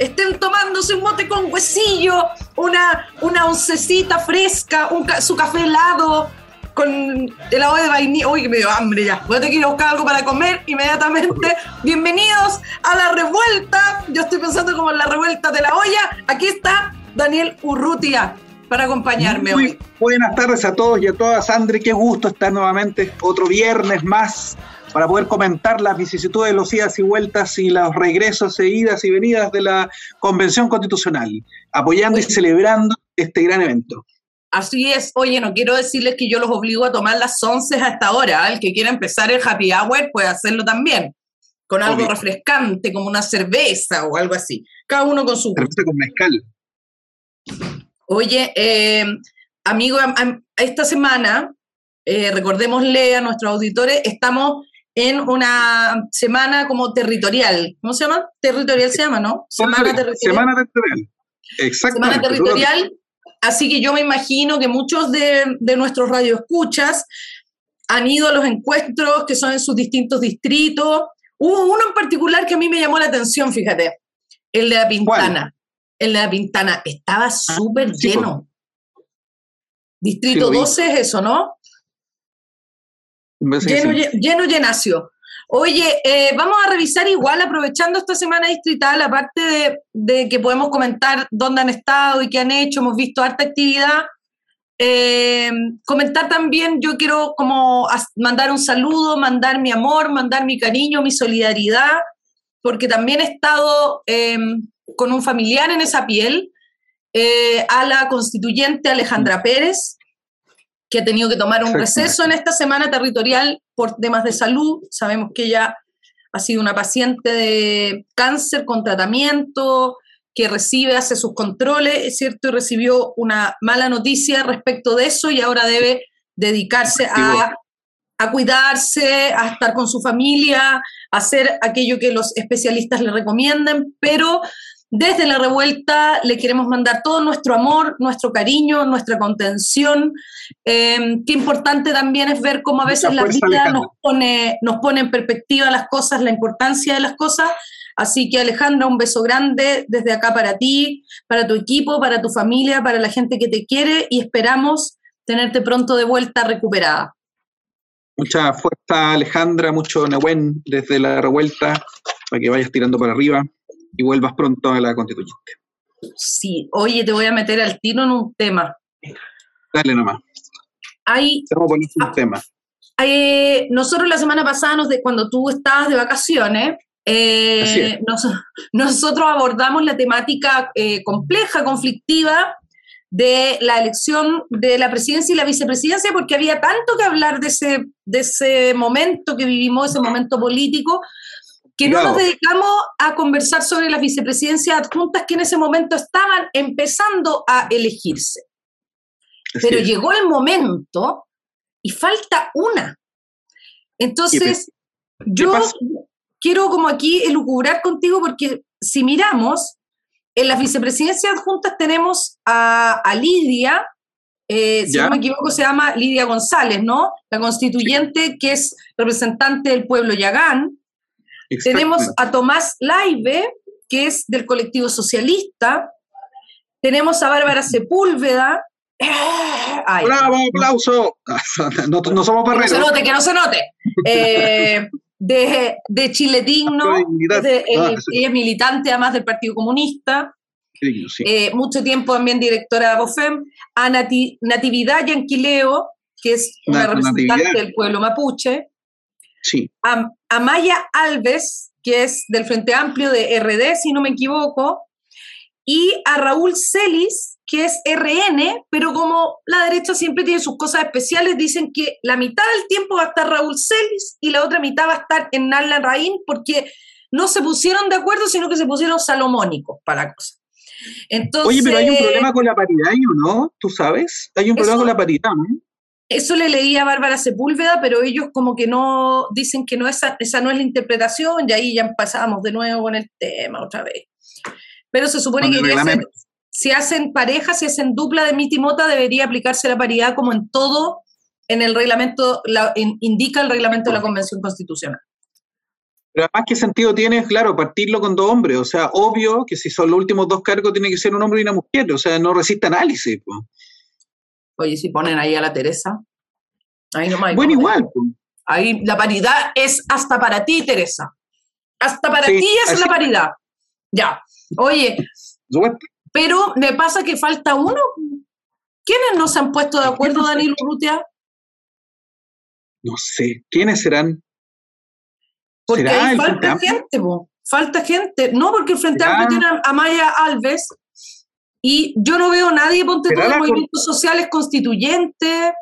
estén tomándose un mote con huesillo, una, una oncecita fresca, un su café helado con helado de vainilla. Uy, que me dio hambre ya. Voy a tener que ir a buscar algo para comer inmediatamente. Bienvenidos a la revuelta. Yo estoy pensando como en la revuelta de la olla. Aquí está Daniel Urrutia para acompañarme Muy hoy. Buenas tardes a todos y a todas. Andre, qué gusto estar nuevamente otro viernes más para poder comentar las vicisitudes, los idas y vueltas y los regresos e idas y venidas de la Convención Constitucional, apoyando y celebrando este gran evento. Así es. Oye, no quiero decirles que yo los obligo a tomar las 11 a esta hora. El que quiera empezar el happy hour puede hacerlo también, con algo Obvio. refrescante, como una cerveza o algo así. Cada uno con su Cerveza con mezcal. Oye, eh, amigo, am- am- esta semana, eh, recordémosle a nuestros auditores, estamos en una semana como territorial. ¿Cómo se llama? Territorial se llama, ¿no? Semana territorial. Semana territorial. Exactamente. Semana territorial. Así que yo me imagino que muchos de, de nuestros radioescuchas han ido a los encuentros que son en sus distintos distritos. Hubo uno en particular que a mí me llamó la atención, fíjate, el de la Pintana. El de la Pintana estaba súper sí, lleno. Sí, Distrito vi. 12 es eso, ¿no? Lleno, lleno, llenacio. Oye, eh, vamos a revisar igual, aprovechando esta semana distrital, aparte de, de que podemos comentar dónde han estado y qué han hecho, hemos visto harta actividad. eh, comentar también, yo quiero como mandar un saludo, mandar mi amor, mandar mi cariño, mi solidaridad, porque también he estado eh, con un familiar en esa piel, eh, a la constituyente Alejandra Pérez, que ha tenido que tomar un receso en esta semana territorial por temas de salud. Sabemos que ella ha sido una paciente de cáncer con tratamiento, que recibe, hace sus controles, es cierto, y recibió una mala noticia respecto de eso y ahora debe dedicarse a, a cuidarse, a estar con su familia, a hacer aquello que los especialistas le recomiendan, pero desde la revuelta le queremos mandar todo nuestro amor, nuestro cariño, nuestra contención. Eh, qué importante también es ver cómo a veces la vida Alejandra. nos pone, nos pone en perspectiva las cosas, la importancia de las cosas. Así que Alejandra, un beso grande desde acá para ti, para tu equipo, para tu familia, para la gente que te quiere y esperamos tenerte pronto de vuelta recuperada. Mucha fuerza, Alejandra, mucho Nehuen desde la revuelta, para que vayas tirando para arriba y vuelvas pronto a la constituyente. Sí, oye, te voy a meter al tiro en un tema. Dale nomás. Hay a un tema. Eh, nosotros la semana pasada, nos de, cuando tú estabas de vacaciones, eh, nos- nosotros abordamos la temática eh, compleja, conflictiva de la elección de la presidencia y la vicepresidencia, porque había tanto que hablar de ese, de ese momento que vivimos, ese momento político, que no nos dedicamos a conversar sobre las vicepresidencias adjuntas que en ese momento estaban empezando a elegirse. Pero llegó el momento y falta una. Entonces, yo pasa? quiero como aquí elucubrar contigo porque si miramos, en las vicepresidencias adjuntas tenemos a, a Lidia, eh, si no me equivoco se llama Lidia González, ¿no? La constituyente que es representante del pueblo Yagán. Tenemos a Tomás Laibe, que es del colectivo socialista. Tenemos a Bárbara Sepúlveda. Ay, ¡Bravo, aplauso! No, no somos que no se barreros. note, que no se note. Eh, de, de Chile Digno, de- el- Ah, ella es militante además del Partido Comunista, sí. eh, mucho tiempo también directora de BOFEM, a Nati- Natividad Yanquileo, que es una Nat- representante Natividad. del pueblo mapuche, Sí, a, a Maya Alves, que es del Frente Amplio de RD, si no me equivoco, y a Raúl Celis, que es RN, pero como la derecha siempre tiene sus cosas especiales, dicen que la mitad del tiempo va a estar Raúl Celis y la otra mitad va a estar en Narla Raín, porque no se pusieron de acuerdo, sino que se pusieron salomónicos para la cosa. Entonces, Oye, pero hay un problema con la paridad, ¿no? ¿Tú sabes? Hay un problema con la paridad, ¿no? Eso le leí a Bárbara Sepúlveda, pero ellos como que no dicen que no esa, esa no es la interpretación, y ahí ya empezamos de nuevo con el tema otra vez. Pero se supone que si hacen pareja, si hacen dupla de mitimota, debería aplicarse la paridad como en todo en el reglamento, la, indica el reglamento de la Convención Constitucional. Pero además, ¿qué sentido tiene, claro, partirlo con dos hombres? O sea, obvio que si son los últimos dos cargos, tiene que ser un hombre y una mujer. O sea, no resiste análisis. Oye, si ponen ahí a la Teresa, ahí no más. Bueno, igual. Ahí la paridad es hasta para ti, Teresa. Hasta para ti es la paridad. Ya. Oye, pero me pasa que falta uno. ¿Quiénes no se han puesto de acuerdo, Danilo Urrutia? No sé. ¿Quiénes serán? Porque ahí falta gente, falta gente. No, porque el Frente Amplio tiene a Maya Alves y yo no veo a nadie, ponte todos los movimientos sociales constituyentes.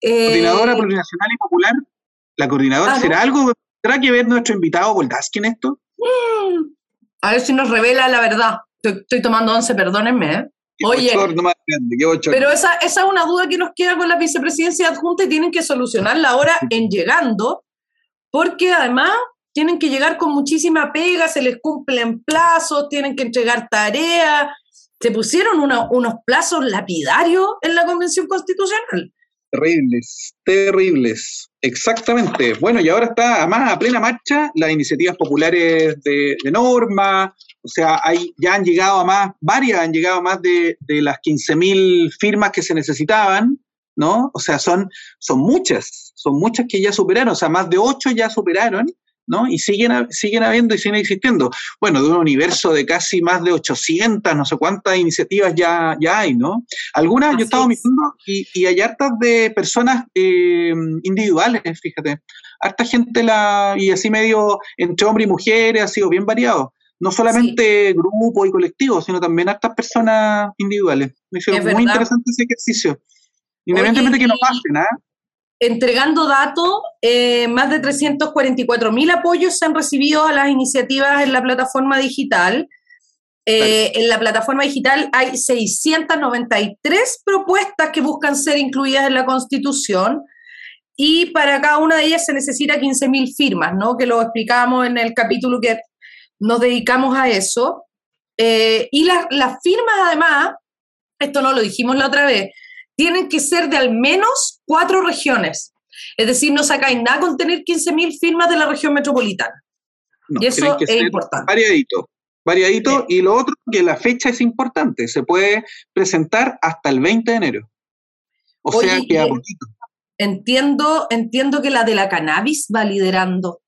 Eh, coordinadora plurinacional y popular. ¿La coordinadora ah, será algo? ¿Tendrá que ver nuestro invitado Voldaski en esto? Mm, a ver si nos revela la verdad. Estoy, tomando once, perdónenme. ¿eh? Oye, pero esa, esa es una duda que nos queda con la vicepresidencia adjunta y tienen que solucionarla ahora en llegando porque además tienen que llegar con muchísima pega, se les cumplen plazos, tienen que entregar tareas. Se pusieron unos plazos lapidarios en la Convención Constitucional. Terribles, terribles. Exactamente. Bueno, y ahora está además a plena marcha las iniciativas populares de, norma. O sea, hay, ya han llegado a más, varias han llegado a más de, de las 15.000 firmas que se necesitaban. ¿no? O sea, son, son muchas, son muchas que ya superaron, o sea, más de ocho ya superaron, ¿no? Y siguen, siguen habiendo y siguen existiendo. Bueno, de un universo de casi más de 800, no sé cuántas iniciativas ya, ya hay, ¿no? Algunas yo he estado mirando y, y, hay hartas de personas eh, individuales, fíjate. Harta gente, la, y así medio entre hombres y mujeres, ha sido bien variado. No solamente grupos y colectivos, sino también hartas personas individuales. Me hicieron muy interesante ese ejercicio. Independientemente que no pasen, ¿ah? Entregando datos, eh, más de 344 mil apoyos se han recibido a las iniciativas en la plataforma digital. Eh, en la plataforma digital hay 693 propuestas que buscan ser incluidas en la Constitución y para cada una de ellas se necesita 15 mil firmas, ¿no? Que lo explicamos en el capítulo que nos dedicamos a eso. Eh, y las firmas, además, esto no lo dijimos la otra vez, tienen que ser de al menos cuatro regiones. Es decir, no sacáis nada con tener 15.000 firmas de la región metropolitana. y eso es importante. Variadito, variadito. Y lo otro, que la fecha es importante. Se puede presentar hasta el 20 de enero. O sea, que a poquito. Entiendo, entiendo que la de la cannabis va liderando.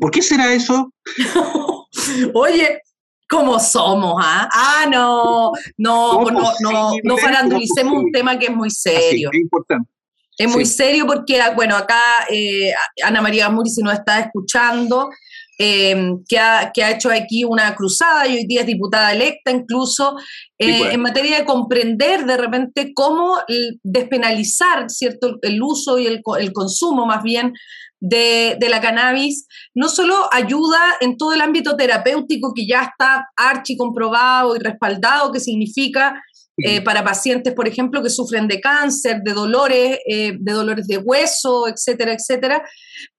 ¿Por qué será eso? Oye, como somos, ¿ah? Ah, no, no, no, no, no farandulicemos un tema que es muy serio. es importante. Es muy serio porque, bueno, acá eh, Ana María Muri, si nos está escuchando, em, que, ha, que, ha, hecho aquí una cruzada y hoy día es diputada electa incluso, eh, pues. en materia de comprender de repente cómo despenalizar ¿cierto? el uso y el, el consumo más bien de, la cannabis no solo ayuda en todo el ámbito terapéutico que ya está archi comprobado y respaldado, que significa eh, para pacientes, por ejemplo, que sufren de cáncer, de dolores, eh, de dolores de hueso, etcétera, etcétera,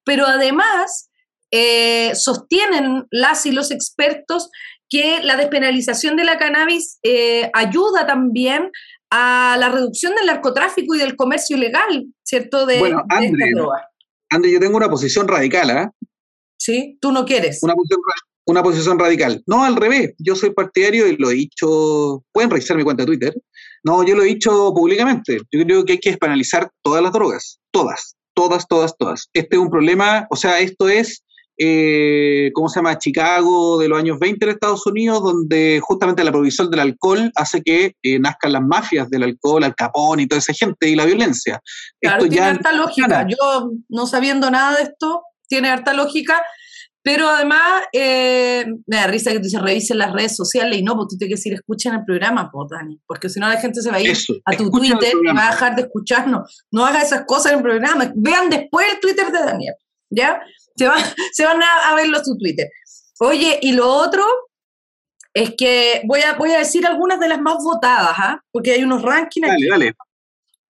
pero además eh, sostienen las y los expertos que la despenalización de la cannabis ayuda también a la reducción del narcotráfico y del comercio ilegal, ¿cierto? De, bueno, Andy, yo tengo una posición radical, ¿ah? Sí, tú no quieres. Una posición, una posición radical. No, al revés. Yo soy partidario y lo he dicho. Pueden revisar mi cuenta de Twitter. No, yo lo he dicho públicamente. Yo creo que hay que despenalizar todas las drogas. Todas, todas, todas, todas. Este es un problema. O sea, esto es eh, ¿cómo se llama? Chicago de los años 20 en Estados Unidos, donde justamente la provisión del alcohol hace que eh, nazcan las mafias del alcohol, al capón y toda esa gente y la violencia. Claro, tiene harta lógica. Yo, no sabiendo nada de esto, tiene harta lógica, pero además eh, me da risa que tú dices revisen las redes sociales y no, pues tú tienes que decir escuchen el programa, pues Dani, porque si no la gente se va a ir a tu Twitter y va a dejar de escucharnos. No hagas esas cosas en el programa, vean después el Twitter de Daniel, ¿ya? Se van, se van a, verlo su Twitter. Oye, y lo otro, Es que voy a, voy a decir algunas de las más votadas, ¿ah? porque hay unos rankings Dale, aquí. dale.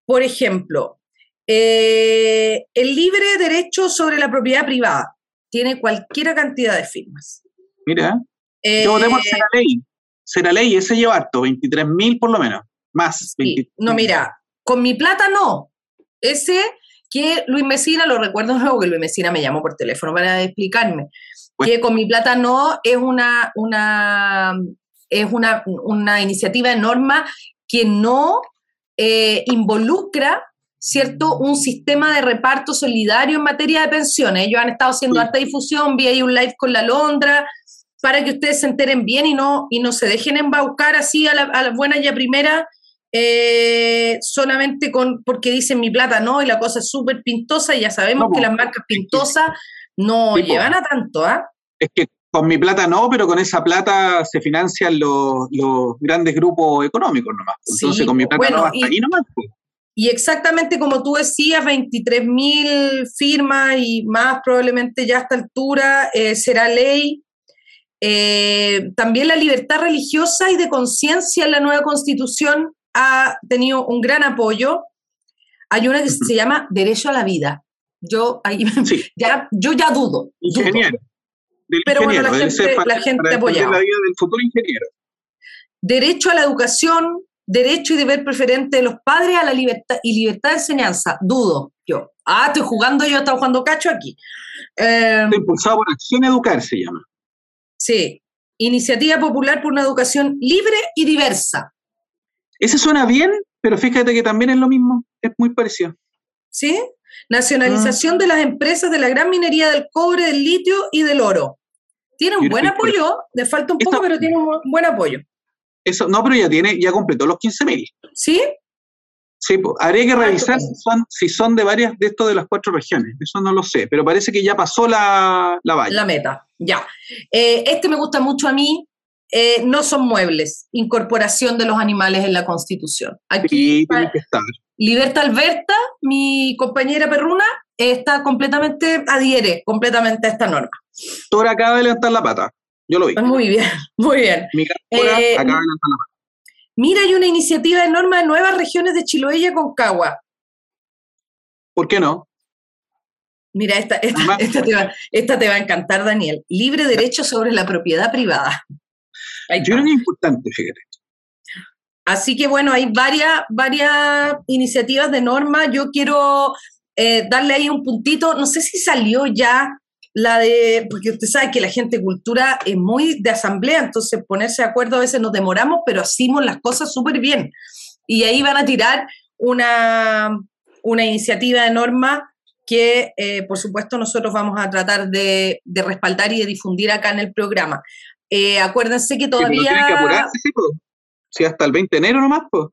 Por ejemplo, eh, el libre derecho sobre la propiedad privada tiene cualquier cantidad de firmas. Mira, Eh, yo voté por Seraley. Seraley, ese lleva harto, 23.000 por lo menos. Más. sí. 20. No, mira, con mi plata no. Ese que Luis Mesina, lo recuerdo nuevo que Luis Mesina me llamó por teléfono para explicarme, Bueno. que con mi plata no es una, una, es una, una iniciativa de norma que no eh, involucra ¿cierto? Un sistema de reparto solidario en materia de pensiones. Ellos han estado haciendo Sí. harta difusión, vi ahí un live con la Londra, para que ustedes se enteren bien y no, y no se dejen embaucar así a la, a la buena y a primera, eh, solamente con porque dicen mi plata no, y la cosa es súper pintosa, y ya sabemos No, que las marcas pintosas no Sí, llevan a tanto, ¿ah? Es que con mi plata no, pero con esa plata se financian los, los grandes grupos económicos nomás. Sí, Entonces con mi plata Bueno, no, hasta y- ahí nomás. Y exactamente como tú decías, 23 mil firmas y más probablemente ya a esta altura eh, será ley. Eh, también la libertad religiosa y de conciencia en la nueva constitución ha tenido un gran apoyo. Hay una que se llama derecho a la vida. Yo, ahí, Sí, ya, yo ya dudo. ingeniero. Pero bueno, la gente- fa- la gente para defender apoyaba. la vida del futuro ingeniero. Derecho a la educación, derecho y deber preferente de los padres a la libertad y libertad de enseñanza. Dudo yo. Ah, estoy jugando, yo estaba jugando cacho aquí. Eh, impulsado por Acción Educar, se llama. sí. Iniciativa Popular por una Educación Libre y Diversa. Ese suena bien, pero fíjate que también es lo mismo, es muy parecido. ¿Sí? Nacionalización de las empresas de la gran minería del cobre, del litio y del oro. Tiene un Yo buen apoyo, le falta un poco, Esta- pero tiene un bu- buen apoyo. Eso, no, pero ya tiene, ya completó los 15.000. ¿Sí? Sí, pues, habría que revisar estupendo. si son, si son de varias de estos de las cuatro regiones. Eso no lo sé, pero parece que ya pasó la, la valla. La meta, ya. Eh, este me gusta mucho a mí. Eh, no son muebles. Incorporación de los animales en la Constitución. Aquí, Sí, tiene que estar. Liberta Alberta, mi compañera perruna, está completamente, adhiere completamente a esta norma. Tora acaba de levantar la pata. Yo lo vi. Muy bien, muy bien. Mi Tora Eh, acaba de levantar la pata. Mira, hay una iniciativa de norma de nuevas regiones de Chiloé y Aconcagua. ¿Por qué no? Mira, esta, esta, Además- esta te va, esta te va a encantar, Daniel. Libre derecho sobre la propiedad privada. Yo creo que es importante, fíjate. Así que bueno, hay varias, varias iniciativas de norma. Yo quiero eh, darle ahí un puntito. No sé si salió ya la de, porque usted sabe que la gente de cultura es muy de asamblea, entonces ponerse de acuerdo a veces nos demoramos, pero hacemos las cosas súper bien. Y ahí van a tirar una, una iniciativa de norma que, eh, por supuesto, nosotros vamos a tratar de, de respaldar y de difundir acá en el programa. Eh, acuérdense que pero todavía... tiene que apurarse, sí, pues. Sí, hasta el 20 de enero nomás, pues.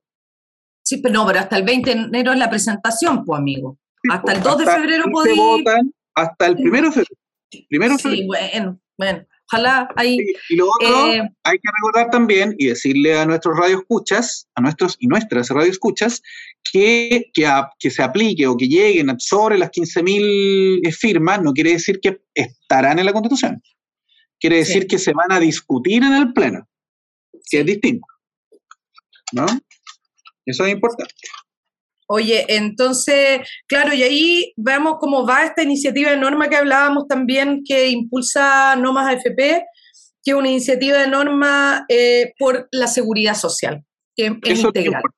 Sí, pero no, pero hasta el 20 de enero es la presentación, pues, amigo. Sí, Hasta pues, el 2 de febrero Se votan hasta el primero de febrero. Primero febrero. Sí, bueno, bueno. Ojalá ahí. Y- Y lo otro, eh, hay que recordar también y decirle a nuestros radioescuchas, a nuestros y nuestras radioescuchas, que, que, a- que se aplique o que lleguen sobre las 15.000 firmas, no quiere decir que estarán en la Constitución. Quiere decir Sí. que se van a discutir en el Pleno, que es distinto. ¿No? Eso es importante. Oye, entonces, claro, y ahí vemos cómo va esta iniciativa de norma que hablábamos también, que impulsa No Más AFP, que es una iniciativa de norma eh, por la seguridad social, que es Eso es, lo que integral. importa.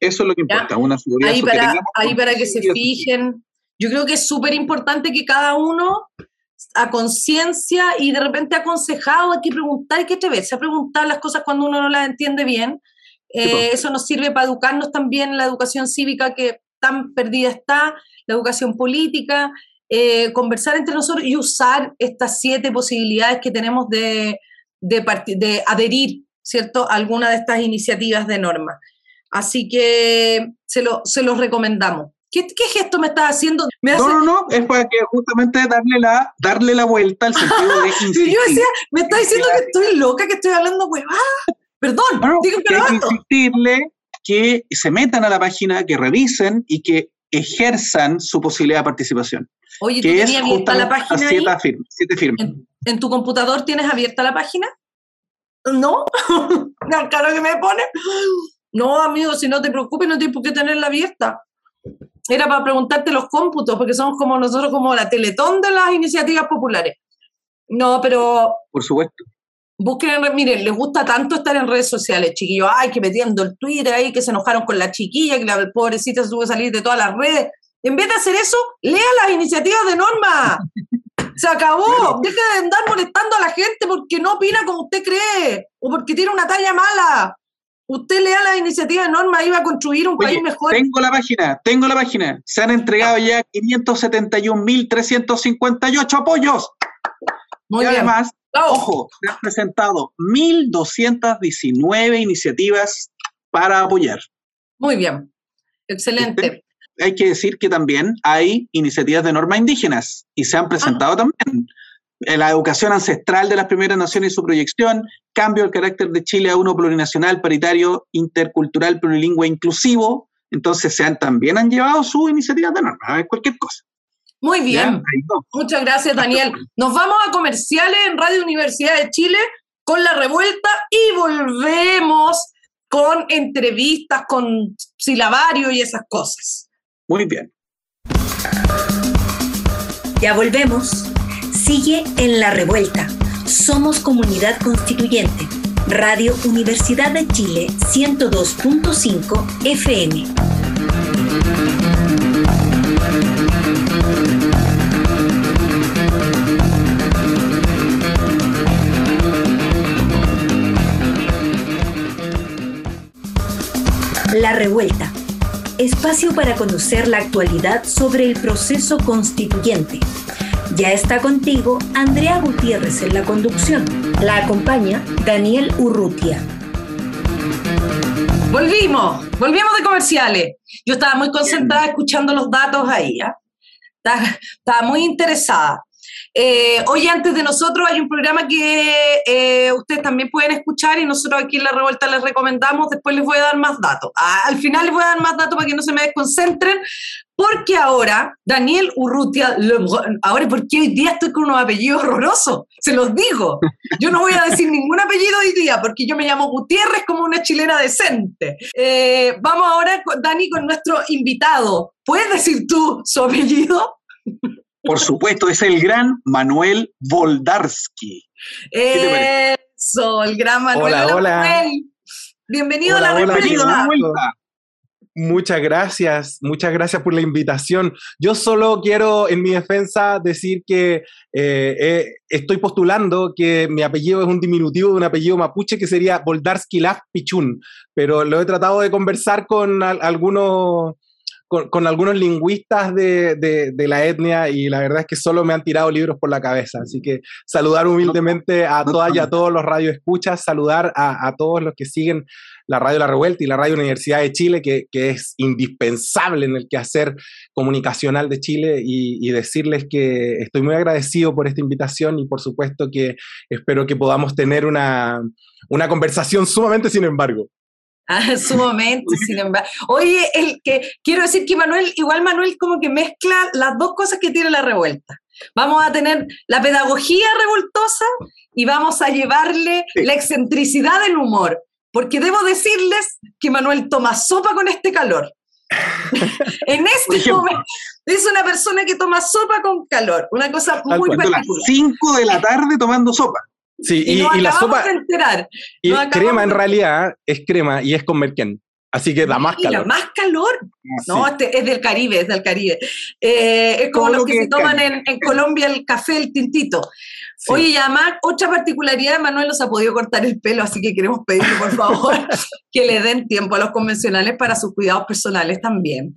Eso es lo que ¿Ya? importa, una seguridad ahí social. para, Tengamos ahí para que se fijen. Yo creo que es súper importante que cada uno a conciencia y de repente aconsejado, hay que preguntar, hay que atreverse a preguntar las cosas cuando uno no las entiende bien. Eh, po. eso nos sirve para educarnos también, la educación cívica que tan perdida está, la educación política, eh, conversar entre nosotros y usar estas siete posibilidades que tenemos de, de, de adherir, ¿cierto?, a alguna de estas iniciativas de norma. Así que se, lo, se los recomendamos. ¿Qué, qué gesto me estás haciendo? Me hace- No, no, no, es para que justamente darle la, darle la vuelta al sentido de insistir. yo decía, me está diciendo que estoy loca, que estoy hablando huevada. Perdón, No, no, díganme que hay que insistirle que se metan a la página, que revisen y que ejerzan su posibilidad de participación. Oye, ¿tú Que es tenías abierta la página a ahí? siete. Siete. ¿En, en tu computador tienes abierta la página? No, la cara que me pone. No, amigo, si no te preocupes, no tienes por qué tenerla abierta. Era para preguntarte los cómputos, porque somos como nosotros, como la teletón de las iniciativas populares. No, pero. Por supuesto. Busquen, miren, les gusta tanto estar en redes sociales, chiquillos. Ay, que metiendo el Twitter ahí, que se enojaron con la chiquilla, que la pobrecita se tuvo que salir de todas las redes. En vez de hacer eso, lea las iniciativas de Norma. Se acabó. Deja de andar molestando a la gente porque no opina como usted cree o porque tiene una talla mala. Usted lea las iniciativas de Norma y va a construir un país mejor. Tengo la página, tengo la página. Se han entregado ya 571.358 apoyos. Muy y además, ojo, se han presentado 1.219 iniciativas para apoyar. Muy bien. Excelente hay que decir que también hay iniciativas de normas indígenas y se han presentado también. La educación ancestral de las primeras naciones y su proyección, cambio del carácter de Chile a uno plurinacional, paritario, intercultural, plurilingüe, inclusivo. Entonces se han, también han llevado sus iniciativas de normas, a ver cualquier cosa. Muy bien. Muchas gracias, Daniel. Nos vamos a comerciales en Radio Universidad de Chile con la revuelta y volvemos con entrevistas, con silabario y esas cosas. Muy bien. Ya volvemos. Sigue en la revuelta. Somos comunidad constituyente. Radio Universidad de Chile 102.5 FM. La revuelta espacio para conocer la actualidad sobre el proceso constituyente. Ya está contigo Andrea Gutiérrez en la conducción. La acompaña Daniel Urrutia. Volvimos, volvimos de comerciales. Yo estaba muy concentrada escuchando los datos ahí. ¿ah? estaba muy interesada. Eh, hoy antes de nosotros hay un programa que eh, ustedes también pueden escuchar y nosotros aquí en La Revuelta les recomendamos, después les voy a dar más datos. Ah, al final les voy a dar más datos para que no se me desconcentren, porque ahora Daniel Urrutia, ahora porque hoy día estoy con unos apellidos horrorosos, se los digo. Yo no voy a decir ningún apellido hoy día porque yo me llamo Gutiérrez como una chilena decente. Eh, vamos ahora, Dani, con nuestro invitado. ¿Puedes decir tú su apellido? Por supuesto, es el gran Manuel Voldarsky. Eso, el gran Manuel. Hola, hola. Bienvenido a la. Muchas gracias, muchas gracias por la invitación. Yo solo quiero, en mi defensa, decir que eh, eh, estoy postulando que mi apellido es un diminutivo de un apellido mapuche que sería Voldarsky Laf Pichun, pero lo he tratado de conversar con algunos con, algunos lingüistas de, la etnia y la verdad es que solo me han tirado libros por la cabeza. Así que saludar humildemente a todas y a todos los radioescuchas, saludar a, todos los que siguen la Radio La Revuelta y la Radio Universidad de Chile, que, es indispensable en el quehacer comunicacional de Chile, y, decirles que estoy muy agradecido por esta invitación y por supuesto que espero que podamos tener una, una conversación sumamente sin embargo. Ah, sumamente, sin embargo. Oye, el que quiero decir que Manuel, igual Manuel como que mezcla las dos cosas que tiene la revuelta. Vamos a tener la pedagogía revoltosa y vamos a llevarle la excentricidad del humor. Porque debo decirles que Manuel toma sopa con este calor. en este momento es una persona que toma sopa con calor, una cosa muy particular. A las 5 de la tarde tomando sopa. Sí, y, la sopa. Y crema en realidad es crema y es con merquén. Así que da más calor. más calor. Ah, no, este es del Caribe, es del Caribe. Eh, es como lo que, se toman en, en, Colombia el café, el tintito. Oye, y además, otra particularidad, Manuel nos ha podido cortar el pelo, así que queremos pedirle, por favor, que le den tiempo a los convencionales para sus cuidados personales también.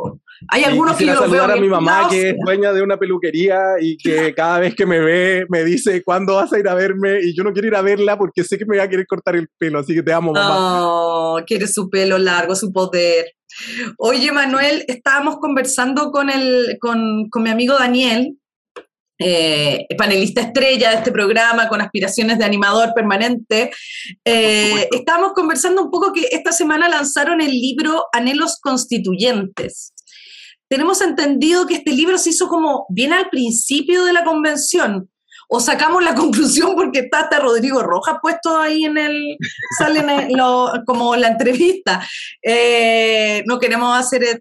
Hay algunos que saludar a mi mamá, que es dueña de una peluquería y que cada vez que me ve me dice, ¿cuándo vas a ir a verme? Y yo no quiero ir a verla porque sé que me va a querer cortar el pelo, así que te amo, mamá. Oh, quiere su pelo largo, su poder. Oye, Manuel, estábamos conversando con, el, con, con mi amigo Daniel, eh, panelista estrella de este programa con aspiraciones de animador permanente, eh, estábamos conversando un poco que esta semana lanzaron el libro Anhelos Constituyentes. Tenemos entendido que este libro se hizo como bien al principio de la convención. o sacamos la conclusión porque está hasta Rodrigo Rojas puesto ahí en el, sale como la entrevista. Eh, no queremos hacer, eh,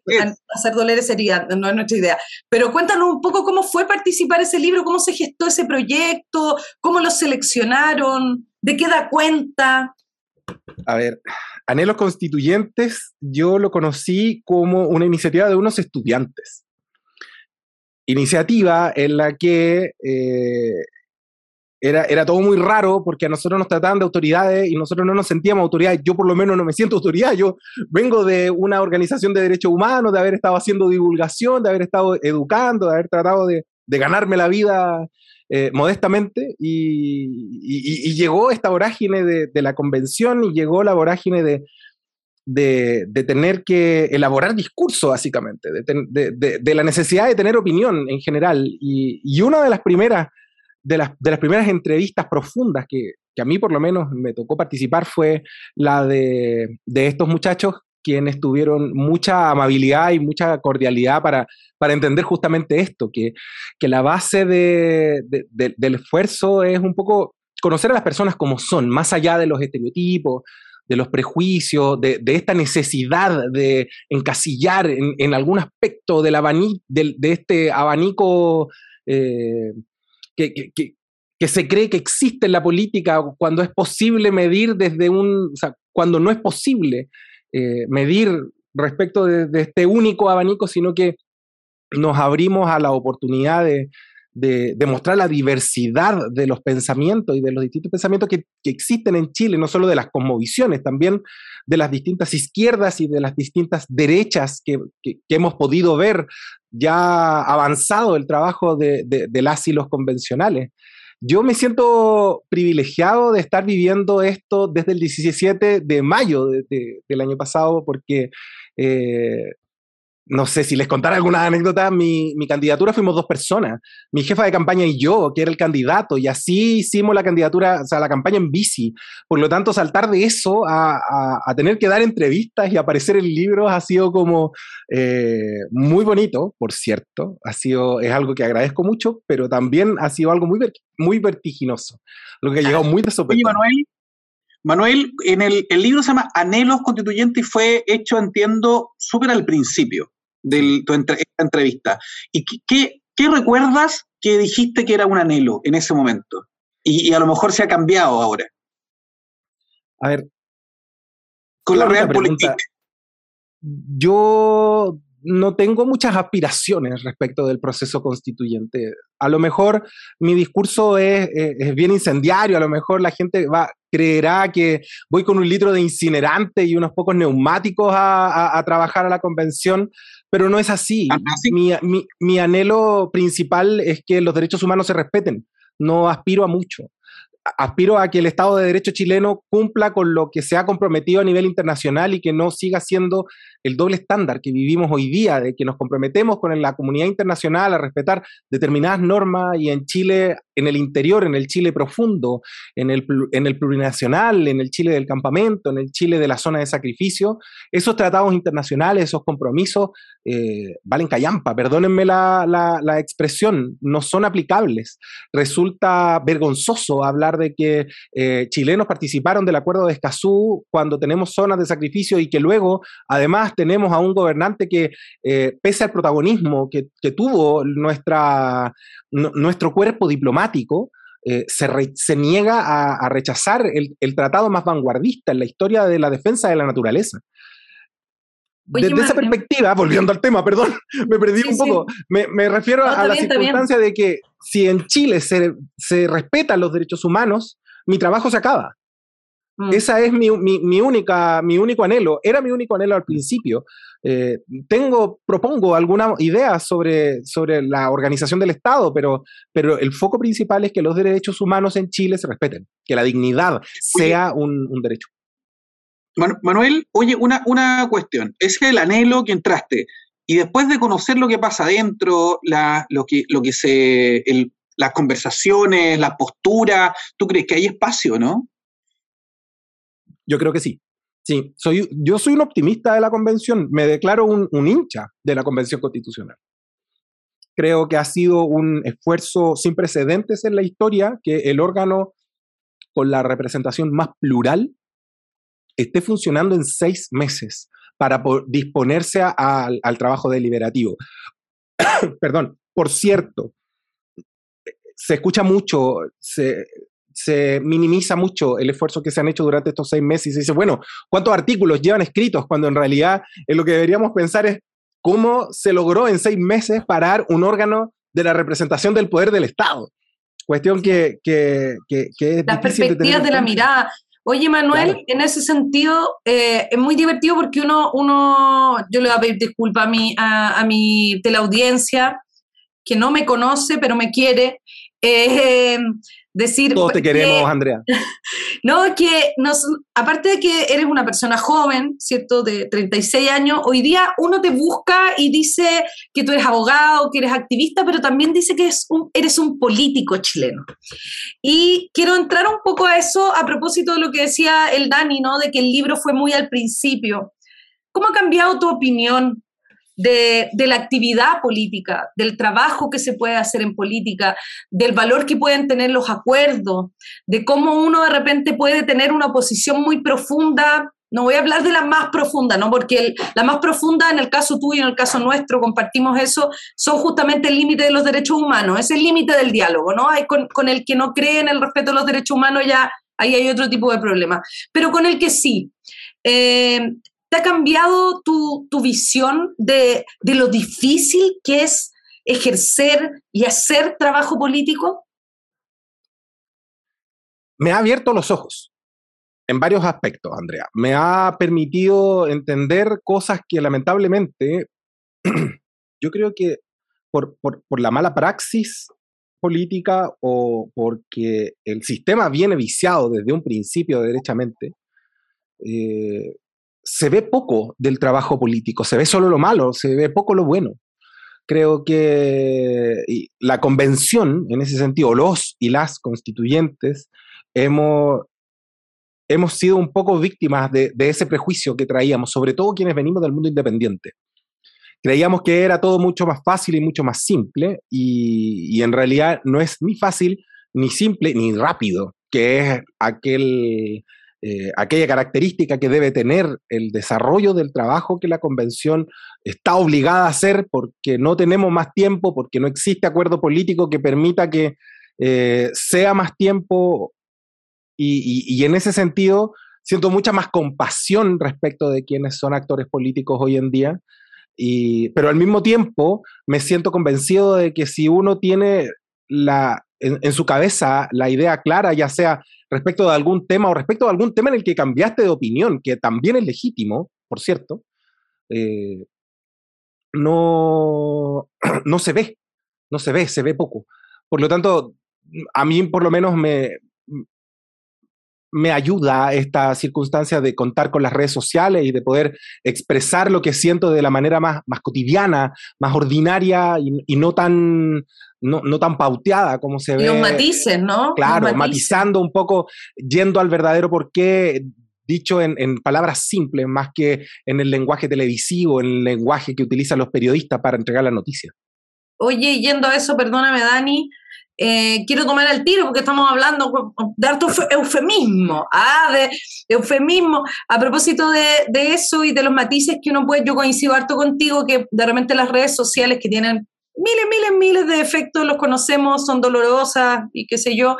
hacer doler herida, no es nuestra idea. Pero cuéntanos un poco cómo fue participar ese libro, cómo se gestó ese proyecto, cómo lo seleccionaron, de qué da cuenta. A ver, Anhelos Constituyentes yo lo conocí como una iniciativa de unos estudiantes. Iniciativa en la que eh, era, era, todo muy raro porque a nosotros nos trataban de autoridades y nosotros no nos sentíamos autoridades. Yo por lo menos no me siento autoridad. Yo vengo de una organización de derechos humanos, de haber estado haciendo divulgación, de haber estado educando, de haber tratado de, de ganarme la vida eh, modestamente y, llegó esta vorágine de, la convención y llegó la vorágine de, de, tener que elaborar discurso, básicamente, de, la necesidad de tener opinión en general. Y, una de las primeras, de las, de las primeras entrevistas profundas que, que, a mí por lo menos me tocó participar fue la de, estos muchachos quienes tuvieron mucha amabilidad y mucha cordialidad para, para entender justamente esto, que, que la base de, del esfuerzo es un poco conocer a las personas como son, más allá de los estereotipos, de los prejuicios, de, esta necesidad de encasillar en, algún aspecto del de, este abanico eh, que, que, se cree que existe en la política cuando es posible medir desde un, cuando no es posible eh, medir respecto de, este único abanico, sino que nos abrimos a la oportunidad de, mostrar la diversidad de los pensamientos y de los distintos pensamientos que, existen en Chile, no solo de las cosmovisiones, también de las distintas izquierdas y de las distintas derechas que, hemos podido ver ya avanzado el trabajo de, de, las y los convencionales. Yo me siento privilegiado de estar viviendo esto desde el 17 de mayo del año pasado, porque eh, no sé si les contara alguna anécdota, mi, candidatura fuimos dos personas, mi jefa de campaña y yo, que era el candidato, y así hicimos la candidatura, o sea, la campaña en bici. Por lo tanto, saltar de eso a, tener que dar entrevistas y aparecer en libros ha sido como eh, muy bonito, por cierto, ha sido, es algo que agradezco mucho, pero también ha sido algo muy, muy vertiginoso, lo que ha llegado muy de Manuel, Manuel, en el, el libro se llama Anhelos Constituyentes y fue hecho, entiendo, súper al principio de tu esta entrevista. ¿Y qué, qué, recuerdas que dijiste que era un anhelo en ese momento? Y, a lo mejor se ha cambiado ahora. A ver. Con la real política. Yo no tengo muchas aspiraciones respecto del proceso constituyente. A lo mejor mi discurso es, bien incendiario, a lo mejor la gente va, creerá que voy con un litro de incinerante y unos pocos neumáticos a, trabajar a la convención, pero no es así. Mi, mi anhelo principal es que los derechos humanos se respeten. No aspiro a mucho aspiro a que el Estado de Derecho chileno cumpla con lo que se ha comprometido a nivel internacional y que no siga siendo el doble estándar que vivimos hoy día, de que nos comprometemos con la comunidad internacional a respetar determinadas normas y en Chile, en el interior, en el Chile profundo, en el, en el plurinacional, en el Chile del campamento, en el Chile de la zona de sacrificio, esos tratados internacionales, esos compromisos, eh, valen callampa, perdónenme la, la expresión, no son aplicables. Resulta vergonzoso hablar de que eh, chilenos participaron del acuerdo de Escazú cuando tenemos zonas de sacrificio y que luego, además, tenemos a un gobernante que, eh, pese al protagonismo que, tuvo nuestra, nuestro cuerpo diplomático, eh, se, niega a, rechazar el, tratado más vanguardista en la historia de la defensa de la naturaleza. Desde esa perspectiva, volviendo al tema, perdón, me perdí un poco, me, refiero a la circunstancia de que si en Chile se, se respetan los derechos humanos, mi trabajo se acaba. Mm. Esa es mi, mi, única, mi único anhelo. Era mi único anhelo al principio. Eh, tengo, propongo alguna idea sobre, sobre la organización del Estado, pero, pero el foco principal es que los derechos humanos en Chile se respeten, que la dignidad sea un, un, derecho. Manuel, oye, una, una cuestión. Es el anhelo que entraste. Y después de conocer lo que pasa adentro, la, lo, que, lo que se, el, las conversaciones, la postura, ¿tú crees que hay espacio, no? Yo creo que sí. Sí, soy, yo soy un optimista de la convención, me declaro un, hincha de la convención constitucional. Creo que ha sido un esfuerzo sin precedentes en la historia que el órgano con la representación más plural esté funcionando en seis meses para disponerse al trabajo deliberativo. Perdón, por cierto, se escucha mucho, se, se minimiza mucho el esfuerzo que se han hecho durante estos seis meses y se dice, bueno, ¿cuántos artículos llevan escritos? Cuando en realidad en lo que deberíamos pensar es cómo se logró en seis meses parar un órgano de la representación del poder del Estado. Cuestión que, que, que, es... Las perspectivas de, la mirada. Oye, Manuel, en ese sentido eh, es muy divertido porque uno, uno, yo le voy a pedir disculpas a mi, a, a mi teleaudiencia, que no me conoce, pero me quiere. Eh, decir... Todos te queremos, Andrea. No, que nos, aparte de que eres una persona joven, ¿cierto? De 36 años, hoy día uno te busca y dice que tú eres abogado, que eres activista, pero también dice que eres un político chileno. Y quiero entrar un poco a eso a propósito de lo que decía el Dani, ¿no? De que el libro fue muy al principio. ¿Cómo ha cambiado tu opinión de, la actividad política, del trabajo que se puede hacer en política, del valor que pueden tener los acuerdos, de cómo uno de repente puede tener una posición muy profunda. No voy a hablar de la más profunda, ¿no? Porque la más profunda, en el caso tuyo, en el caso nuestro, compartimos eso, son justamente el límite de los derechos humanos, es el límite del diálogo, ¿no? Hay con, con, el que no cree en el respeto a los derechos humanos ya ahí hay otro tipo de problema. Pero con el que sí. Eh, ha cambiado tu, visión de, lo difícil que es ejercer y hacer trabajo político? Me ha abierto los ojos en varios aspectos, Andrea. Me ha permitido entender cosas que lamentablemente yo creo que por, la mala praxis política o porque el sistema viene viciado desde un principio derechamente, eh, se ve poco del trabajo político, se ve solo lo malo, se ve poco lo bueno. Creo que la convención, en ese sentido, los y las constituyentes, hemos, hemos sido un poco víctimas de, ese prejuicio que traíamos, sobre todo quienes venimos del mundo independiente. Creíamos que era todo mucho más fácil y mucho más simple, y, y en realidad no es ni fácil, ni simple, ni rápido, que es aquel eh, aquella característica que debe tener el desarrollo del trabajo que la convención está obligada a hacer porque no tenemos más tiempo, porque no existe acuerdo político que permita que eh, sea más tiempo y, en ese sentido siento mucha más compasión respecto de quienes son actores políticos hoy en día. pero al mismo tiempo me siento convencido de que si uno tiene la, en, su cabeza la idea clara, ya sea respecto de algún tema o respecto de algún tema en el que cambiaste de opinión, que también es legítimo, por cierto, eh, no, no se ve, no se ve, se ve poco. Por lo tanto, a mí por lo menos me, me ayuda esta circunstancia de contar con las redes sociales y de poder expresar lo que siento de la manera más, más cotidiana, más ordinaria y, no tan no, tan pauteada como se ve. Los matices, ¿no? Claro, matizando un poco, yendo al verdadero porqué, dicho en, en, palabras simples, más que en el lenguaje televisivo, en el lenguaje que utilizan los periodistas para entregar la noticia. Oye, yendo a eso, perdóname, Dani, eh, quiero tomar el tiro porque estamos hablando de harto eufemismo, ah, de eufemismo. A propósito de, de, eso y de los matices que uno puede, yo coincido harto contigo que de repente las redes sociales que tienen miles, miles, miles de efectos, los conocemos, son dolorosas y qué sé yo,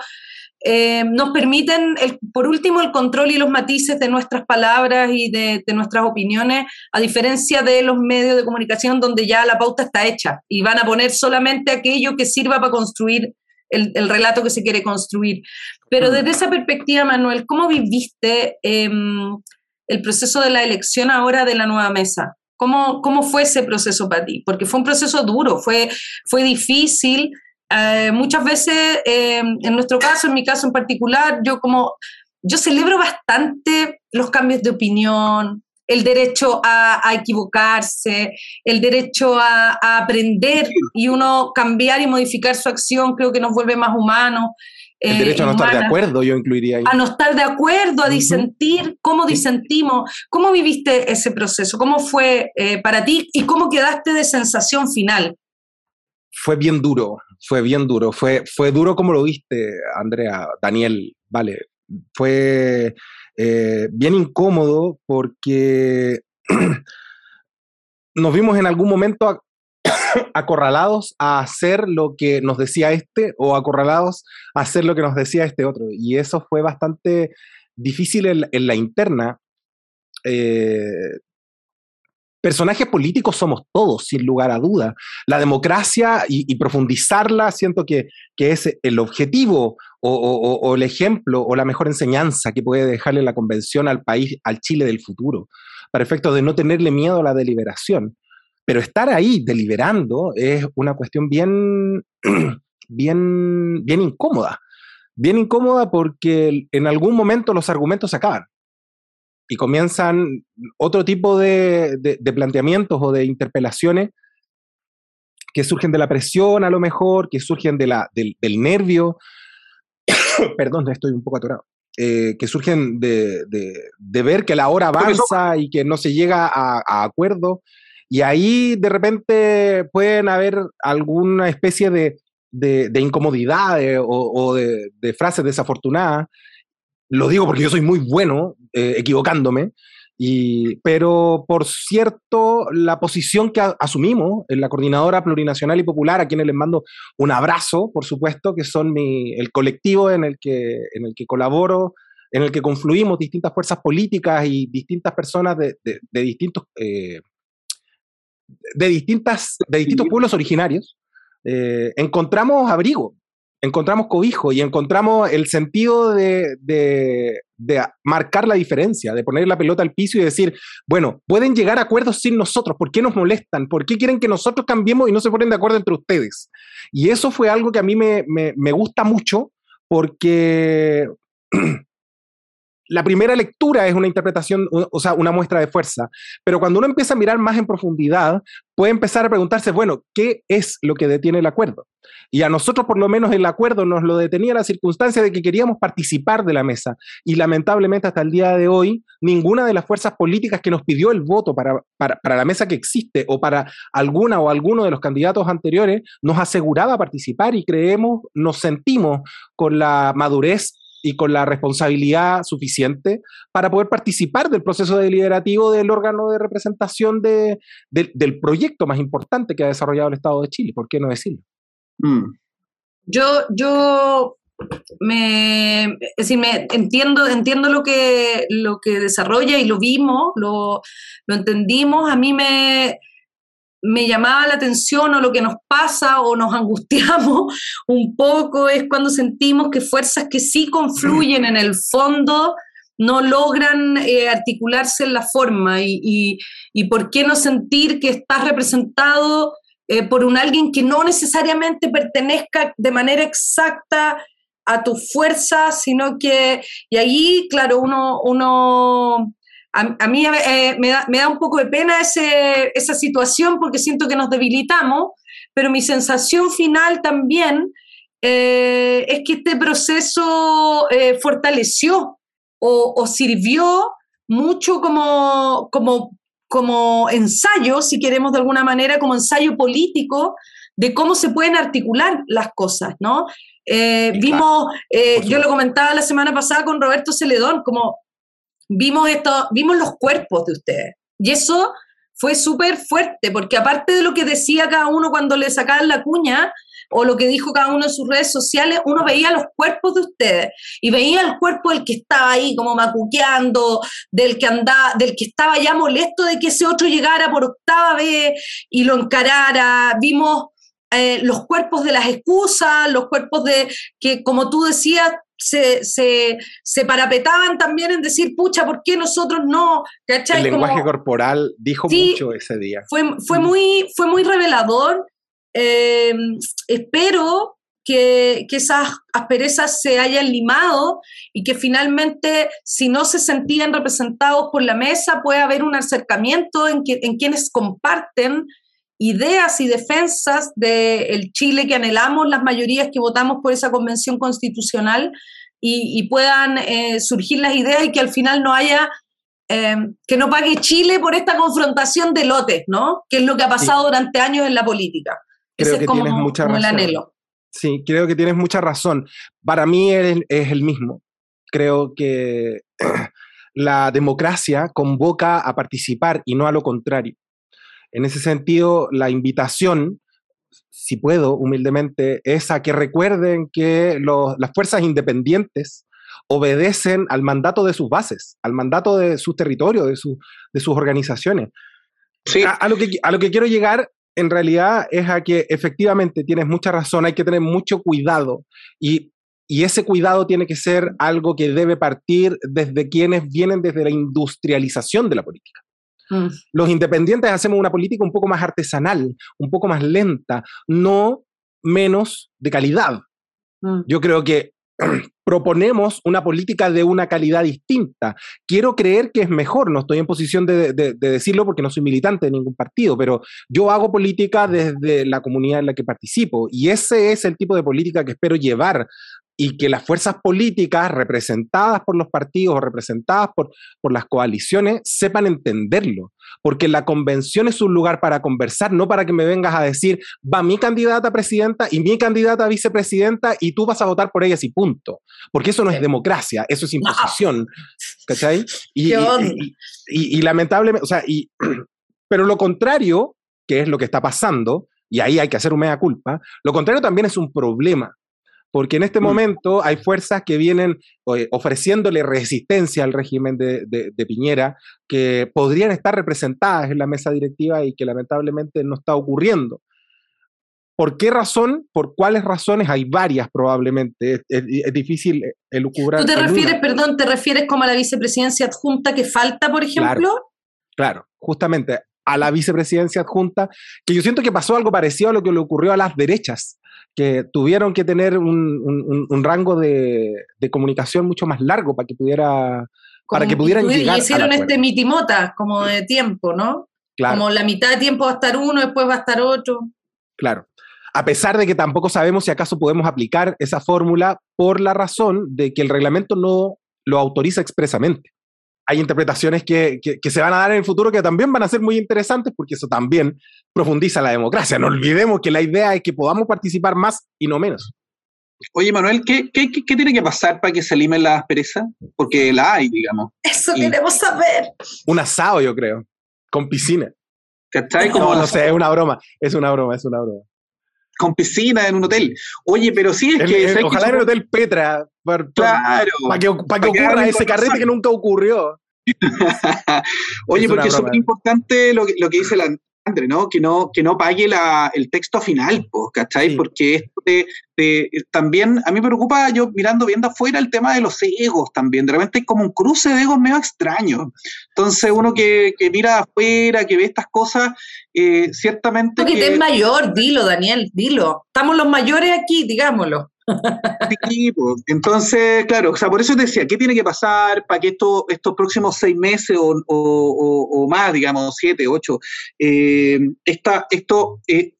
eh, nos permiten, el, por último, el control y los matices de nuestras palabras y de, de, nuestras opiniones, a diferencia de los medios de comunicación donde ya la pauta está hecha y van a poner solamente aquello que sirva para construir el, relato que se quiere construir. Pero desde esa perspectiva, Manuel, ¿cómo viviste em, el proceso de la elección ahora de la nueva mesa? ¿Cómo, ¿Cómo fue ese proceso para ti? Porque fue un proceso duro, fue, fue difícil. Eh, muchas veces, em, en nuestro caso, en mi caso en particular, yo como, yo celebro bastante los cambios de opinión, el derecho a, equivocarse, el derecho a, aprender y uno cambiar y modificar su acción, creo que nos vuelve más humanos. El derecho a no estar de acuerdo, yo incluiría ahí. A no estar de acuerdo, a disentir, cómo disentimos, cómo viviste ese proceso, cómo fue eh, para ti y cómo quedaste de sensación final. fue bien duro, fue bien duro, fue, fue duro como lo viste, Andrea, Daniel, vale, fue eh, bien incómodo porque nos vimos en algún momento acorralados a hacer lo que nos decía este o acorralados a hacer lo que nos decía este otro. Y eso fue bastante difícil en, la interna. Eh, personajes políticos somos todos, sin lugar a duda. La democracia y, profundizarla, siento que, es el objetivo o, el ejemplo o la mejor enseñanza que puede dejarle la convención al país, al Chile del futuro, para efectos de no tenerle miedo a la deliberación. Pero estar ahí deliberando es una cuestión bien, bien, bien incómoda. Bien incómoda porque en algún momento los argumentos se acaban y comienzan otro tipo de, planteamientos o de interpelaciones que surgen de la presión a lo mejor, que surgen de la, del, nervio, perdón, estoy un poco atorado, eh, que surgen de, ver que la hora avanza y que no se llega a, acuerdo, y ahí de repente pueden haber alguna especie de, incomodidad o, o de, frases desafortunadas lo digo porque yo soy muy bueno eh, equivocándome, y, pero por cierto, la posición que asumimos en la Coordinadora Plurinacional y Popular, a quienes les mando un abrazo, por supuesto, que son mi, el colectivo en el, que, en el que colaboro, en el que confluimos distintas fuerzas políticas y distintas personas de, de, distintos, eh, de, distintas, de distintos pueblos originarios, eh, encontramos abrigo encontramos cobijo y encontramos el sentido de, marcar la diferencia, de poner la pelota al piso y decir, bueno, pueden llegar a acuerdos sin nosotros, ¿por qué nos molestan? ¿Por qué quieren que nosotros cambiemos y no se ponen de acuerdo entre ustedes? Y eso fue algo que a mí me, me gusta mucho porque la primera lectura es una interpretación, o sea, una muestra de fuerza, pero cuando uno empieza a mirar más en profundidad, puede empezar a preguntarse, bueno, ¿qué es lo que detiene el acuerdo? Y a nosotros, por lo menos, el acuerdo nos lo detenía la circunstancia de que queríamos participar de la mesa. Y lamentablemente, hasta el día de hoy, ninguna de las fuerzas políticas que nos pidió el voto para, para, para la mesa que existe o para alguna o alguno de los candidatos anteriores nos aseguraba participar y creemos, nos sentimos con la madurez y con la responsabilidad suficiente para poder participar del proceso deliberativo del órgano de representación de, del proyecto más importante que ha desarrollado el Estado de Chile, ¿por qué no decirlo? Mm. Yo, yo me, me entiendo, entiendo lo que, lo que desarrolla y lo vimos, lo, lo entendimos. A mí me, me llamaba la atención o lo que nos pasa o nos angustiamos un poco es cuando sentimos que fuerzas que sí confluyen en el fondo no logran eh, articularse en la forma. Y, por qué no sentir que estás representado eh, por un alguien que no necesariamente pertenezca de manera exacta a tu fuerza, sino que, y ahí, claro, uno, uno a, mí eh, me, da, un poco de pena esa situación porque siento que nos debilitamos, pero mi sensación final también eh, es que este proceso eh, fortaleció o, sirvió mucho como, como, como ensayo, si queremos de alguna manera, como ensayo político de cómo se pueden articular las cosas, ¿no? vimos, yo lo comentaba la semana pasada con Roberto Celedón, como vimos, esto, vimos los cuerpos de ustedes. Y eso fue súper fuerte, porque aparte de lo que decía cada uno cuando le sacaban la cuña, o lo que dijo cada uno en sus redes sociales, uno veía los cuerpos de ustedes y veía el cuerpo del que estaba ahí como macuqueando, del que andaba, del que estaba ya molesto de que ese otro llegara por octava vez y lo encarara. Vimos eh, los cuerpos de las excusas, los cuerpos de que, como tú decías, se, se, se, parapetaban también en decir, pucha, ¿por qué nosotros no? El lenguaje corporal dijo mucho ese día. Fue, fue, muy, fue muy revelador. Em, espero que, que, esas asperezas se hayan limado y que finalmente, si no se sentían representados por la mesa, pueda haber un acercamiento en, que, en quienes comparten ideas y defensas del Chile que anhelamos, las mayorías que votamos por esa convención constitucional y, puedan eh, surgir las ideas y que al final no haya, eh, que no pague Chile por esta confrontación de lotes, ¿no? Que es lo que ha pasado durante años en la política. Creo que tienes mucha razón. anhelo. Sí, creo que tienes mucha razón. Para mí es, es el mismo. Creo que la democracia convoca a participar y no a lo contrario. En ese sentido, la invitación, si puedo, humildemente, es a que recuerden que las fuerzas independientes obedecen al mandato de sus bases, al mandato de sus territorios, de, de sus organizaciones. A, lo que, a lo que quiero llegar en realidad es a que efectivamente tienes mucha razón, hay que tener mucho cuidado y, y, ese cuidado tiene que ser algo que debe partir desde quienes vienen desde la industrialización de la política. Mm. Los independientes hacemos una política un poco más artesanal, un poco más lenta, no menos de calidad. Mm. Yo creo que proponemos una política de una calidad distinta. Quiero creer que es mejor, no estoy en posición de, decirlo porque no soy militante de ningún partido, pero yo hago política desde la comunidad en la que participo y ese es el tipo de política que espero llevar y que las fuerzas políticas representadas por los partidos o representadas por, por las coaliciones sepan entenderlo. Porque la convención es un lugar para conversar, no para que me vengas a decir, va mi candidata a presidenta y mi candidata a vicepresidenta y tú vas a votar por ellas y punto. Porque eso no es democracia, eso es imposición. ¿Cachai? Y, y, lamentablemente, o sea, y, pero lo contrario, que es lo que está pasando, y ahí hay que hacer un mea culpa, lo contrario también es un problema porque en este mm. momento hay fuerzas que vienen ofreciéndole resistencia al régimen de, Piñera, que podrían estar representadas en la mesa directiva y que lamentablemente no está ocurriendo. ¿Por qué razón? ¿Por cuáles razones? Hay varias probablemente. Es, difícil elucubrar. ¿Tú te refieres, perdón, te refieres como a la vicepresidencia adjunta que falta, por ejemplo? claro, justamente a la vicepresidencia adjunta, que yo siento que pasó algo parecido a lo que le ocurrió a las derechas que tuvieron que tener un, un, rango de, de, comunicación mucho más largo para que pudiera para que pudieran llegar. Y hicieron este mitimota como de tiempo, ¿no? Claro. Como la mitad de tiempo va a estar uno, después va a estar otro. Claro. A pesar de que tampoco sabemos si acaso podemos aplicar esa fórmula por la razón de que el reglamento no lo autoriza expresamente hay interpretaciones que, que, se van a dar en el futuro que también van a ser muy interesantes porque eso también profundiza la democracia. No olvidemos que la idea es que podamos participar más y no menos. Oye, Manuel, ¿qué, qué, qué tiene que pasar para que se limen las aspereza? Porque la hay, digamos. Eso queremos saber. Un asado, yo creo, con piscina. ¿Cachai? Como no, no sé, es una broma, es una broma, es una broma con piscina en un hotel. Oye, pero sí es que. ojalá en el Hotel Petra. Para, claro. Para que, ocurra ese carrete que nunca ocurrió. Oye, porque es súper importante lo, lo, que dice la ¿no? Que no, que no pague la, el texto final, ¿cachai? Porque esto de, también, a mí me preocupa, yo mirando, viendo afuera, el tema de los egos también. De repente hay como un cruce de egos medio extraño. Entonces, uno que, que mira afuera, que ve estas cosas, eh, ciertamente. Porque que, es mayor, dilo, Daniel, dilo. Estamos los mayores aquí, digámoslo. Pues, entonces, claro, o sea, por eso te decía, ¿qué tiene que pasar para que esto, estos próximos seis meses o, más, digamos, siete, ocho, eh, esto eh,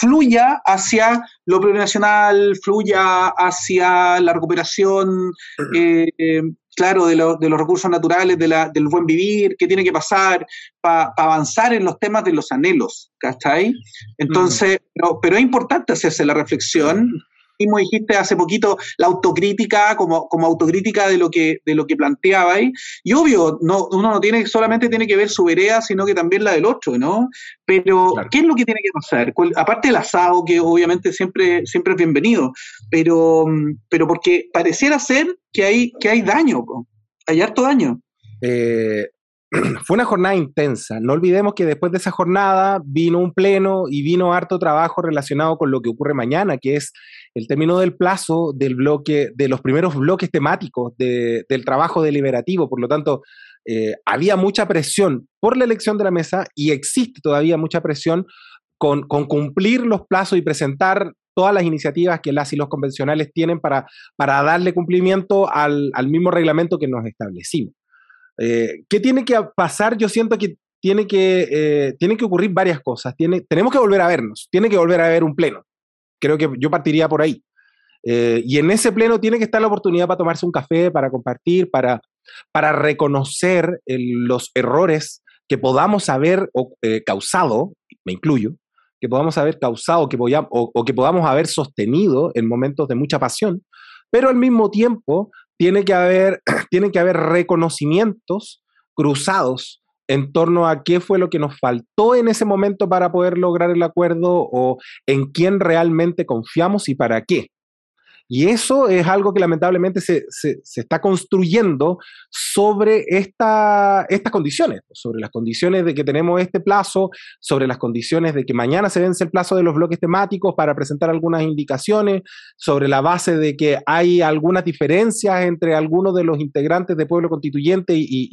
fluya hacia lo plurinacional, fluya hacia la recuperación, eh, claro, de, de, los recursos naturales, de la, del buen vivir, qué tiene que pasar para avanzar en los temas de los anhelos, ¿cachai? Entonces, pero, pero, es importante hacerse la reflexión mismo dijiste hace poquito la autocrítica como, como autocrítica de lo que de lo que planteabais. Y obvio no uno no tiene solamente tiene que ver su vereda sino que también la del otro no pero qué es lo que tiene que pasar aparte del asado que obviamente siempre siempre es bienvenido pero pero porque pareciera ser que hay que hay daño hay harto daño. Eh, fue una jornada intensa. No olvidemos que después de esa jornada vino un pleno y vino harto trabajo relacionado con lo que ocurre mañana, que es el término del plazo del bloque, de los primeros bloques temáticos del trabajo deliberativo. Por lo tanto, eh, había mucha presión por la elección de la mesa y existe todavía mucha presión con, cumplir los plazos y presentar todas las iniciativas que las y los convencionales tienen para, para darle cumplimiento al, mismo reglamento que nos establecimos. Eh, ¿Qué tiene que pasar? Yo siento que tiene que, eh, tiene que ocurrir varias cosas. Tenemos que volver a vernos, tiene que volver a haber un pleno. Creo que yo partiría por ahí. Eh, y en ese pleno tiene que estar la oportunidad para tomarse un café, para compartir, para, para reconocer los errores que podamos haber causado, me incluyo, que podamos haber causado que o, que podamos haber sostenido en momentos de mucha pasión, pero al mismo tiempo tiene que haber, tiene que haber reconocimientos cruzados en torno a qué fue lo que nos faltó en ese momento para poder lograr el acuerdo o en quién realmente confiamos y para qué. Y eso es algo que lamentablemente se, está construyendo sobre esta, estas condiciones, sobre las condiciones de que tenemos este plazo, sobre las condiciones de que mañana se vence el plazo de los bloques temáticos para presentar algunas indicaciones, sobre la base de que hay algunas diferencias entre algunos de los integrantes de Pueblo Constituyente y,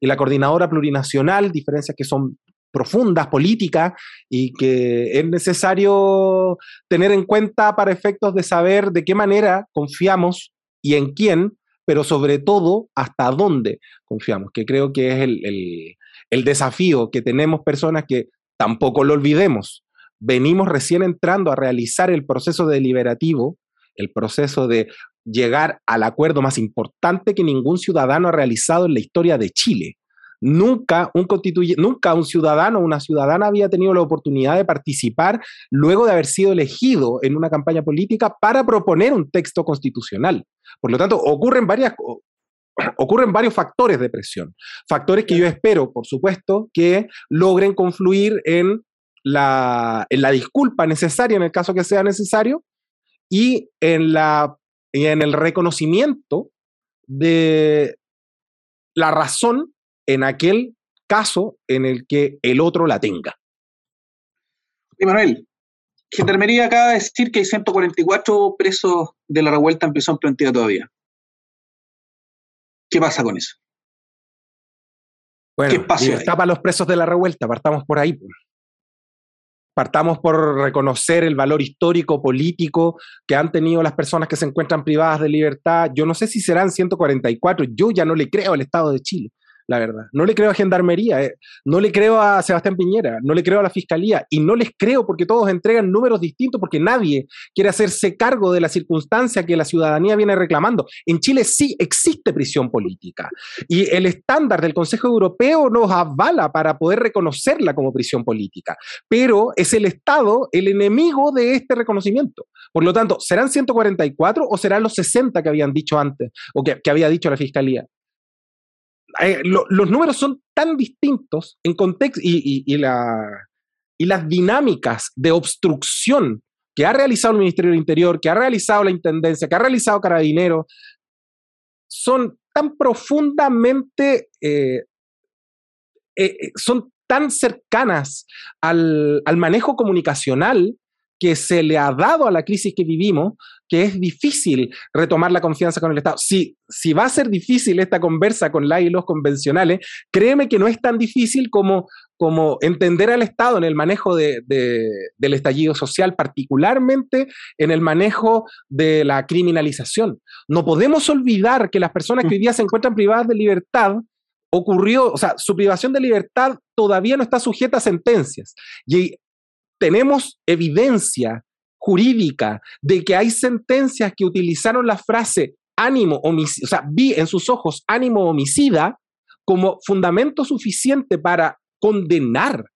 y la coordinadora plurinacional, diferencias que son profundas, políticas, y que es necesario tener en cuenta para efectos de saber de qué manera confiamos y en quién, pero sobre todo hasta dónde confiamos, que creo que es el, el desafío que tenemos personas que tampoco lo olvidemos. Venimos recién entrando a realizar el proceso deliberativo, el proceso de llegar al acuerdo más importante que ningún ciudadano ha realizado en la historia de Chile, Nunca un, nunca un ciudadano o una ciudadana había tenido la oportunidad de participar luego de haber sido elegido en una campaña política para proponer un texto constitucional. Por lo tanto, ocurren varias, ocurren varios factores de presión. Factores que yo espero, por supuesto, que logren confluir en la, en la disculpa necesaria en el caso que sea necesario y en, la, en el reconocimiento de la razón en aquel caso en el que el otro la tenga. Manuel, Gendarmería acaba de decir que hay 144 presos de la revuelta en prisión preventiva todavía. ¿Qué pasa con eso? Bueno, ¿Qué está para los presos de la revuelta, partamos por ahí. Partamos por reconocer el valor histórico, político que han tenido las personas que se encuentran privadas de libertad. Yo no sé si serán 144, yo ya no le creo al Estado de Chile la verdad. No le creo a Gendarmería, eh. no le creo a Sebastián Piñera, no le creo a la Fiscalía y no les creo porque todos entregan números distintos porque nadie quiere hacerse cargo de la circunstancia que la ciudadanía viene reclamando. En Chile sí existe prisión política y el estándar del Consejo Europeo nos avala para poder reconocerla como prisión política, pero es el Estado el enemigo de este reconocimiento. Por lo tanto, ¿serán 144 o serán los 60 que habían dicho antes o que, que había dicho la Fiscalía? Eh, los números son tan distintos en contexto y, las dinámicas de obstrucción que ha realizado el Ministerio del Interior, que ha realizado la Intendencia, que ha realizado Carabinero, son tan profundamente, eh, eh, son tan cercanas al manejo comunicacional que se le ha dado a la crisis que vivimos, que es difícil retomar la confianza con el Estado. Si, si va a ser difícil esta conversa con la y los convencionales, créeme que no es tan difícil como, como entender al Estado en el manejo de, del estallido social, particularmente en el manejo de la criminalización. No podemos olvidar que las personas que hoy día se encuentran privadas de libertad ocurrió, o sea, su privación de libertad todavía no está sujeta a sentencias. Y tenemos evidencia jurídica de que hay sentencias que utilizaron la frase ánimo homicida, o sea, vi en sus ojos ánimo homicida como fundamento suficiente para condenar